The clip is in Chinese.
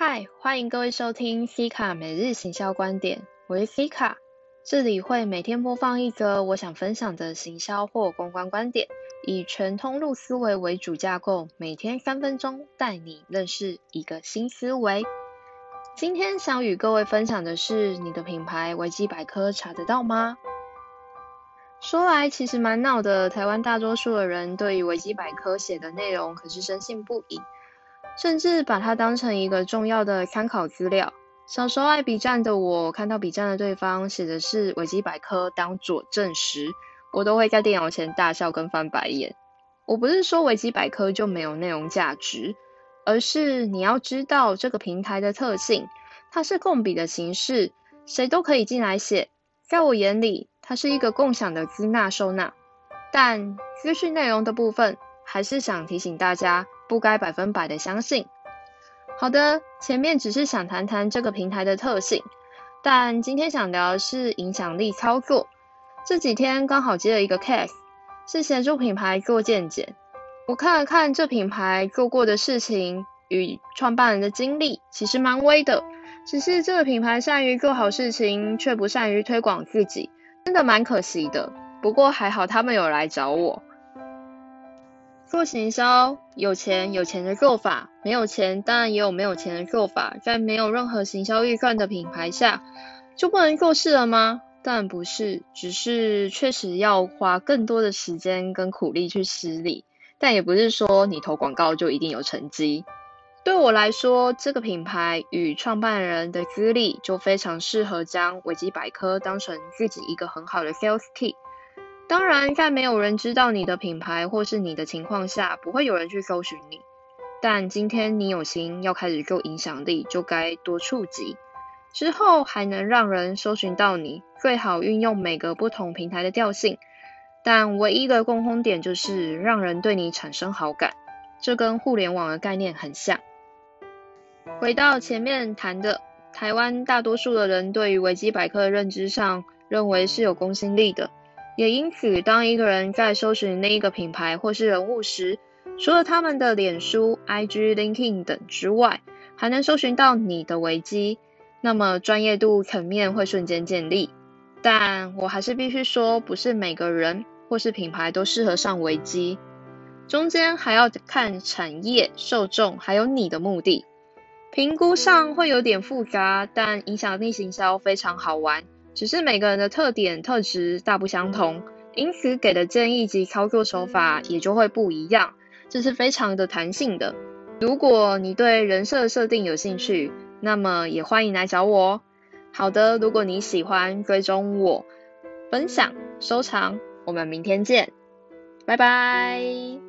嗨，欢迎各位收听 C 卡每日行销观点，我是 C 卡，这里会每天播放一则我想分享的行销或公关观点，以全通路思维为主架构，每天三分钟带你认识一个新思维。今天想与各位分享的是，你的品牌维基百科查得到吗？说来其实蛮闹的，台湾大多数的人对于维基百科写的内容可是深信不疑，甚至把它当成一个重要的参考资料。小时候爱比战的我，看到比战的对方写的是维基百科当佐证时，我都会在电脑前大笑跟翻白眼。我不是说维基百科就没有内容价值，而是你要知道这个平台的特性，它是共笔的形式，谁都可以进来写。在我眼里，它是一个共享的资纳收纳，但资讯内容的部分，还是想提醒大家，不该百分百的相信。好的，前面只是想谈谈这个平台的特性，但今天想聊的是影响力操作。这几天刚好接了一个 case，是协助品牌做见解。我看了看这品牌做过的事情与创办人的经历，其实蛮微的。只是这个品牌善于做好事情，却不善于推广自己。真的蛮可惜的，不过还好他们有来找我。做行销，有钱有钱的做法，没有钱当然也有没有钱的做法。在没有任何行销预算的品牌下，就不能做事了吗？当然不是，只是确实要花更多的时间跟苦力去施力。但也不是说你投广告就一定有成绩。对我来说，这个品牌与创办人的资历就非常适合将维基百科当成自己一个很好的 sales key。当然，在没有人知道你的品牌或是你的情况下，不会有人去搜寻你。但今天你有心要开始做影响力，就该多触及，之后还能让人搜寻到你。最好运用每个不同平台的调性，但唯一的共通点就是让人对你产生好感。这跟互联网的概念很像。回到前面谈的，台湾大多数的人对于维基百科的认知上，认为是有公信力的，也因此，当一个人在搜寻那一个品牌或是人物时，除了他们的脸书、IG、LinkedIn 等之外，还能搜寻到你的维基，那么专业度层面会瞬间建立。但我还是必须说，不是每个人或是品牌都适合上维基，中间还要看产业、受众，还有你的目的。评估上会有点复杂，但影响力行销非常好玩。只是每个人的特点特质大不相同，因此给的建议及操作手法也就会不一样。这是非常的弹性的。如果你对人设设定有兴趣，那么也欢迎来找我。好的，如果你喜欢追踪我，分享收藏，我们明天见，拜拜。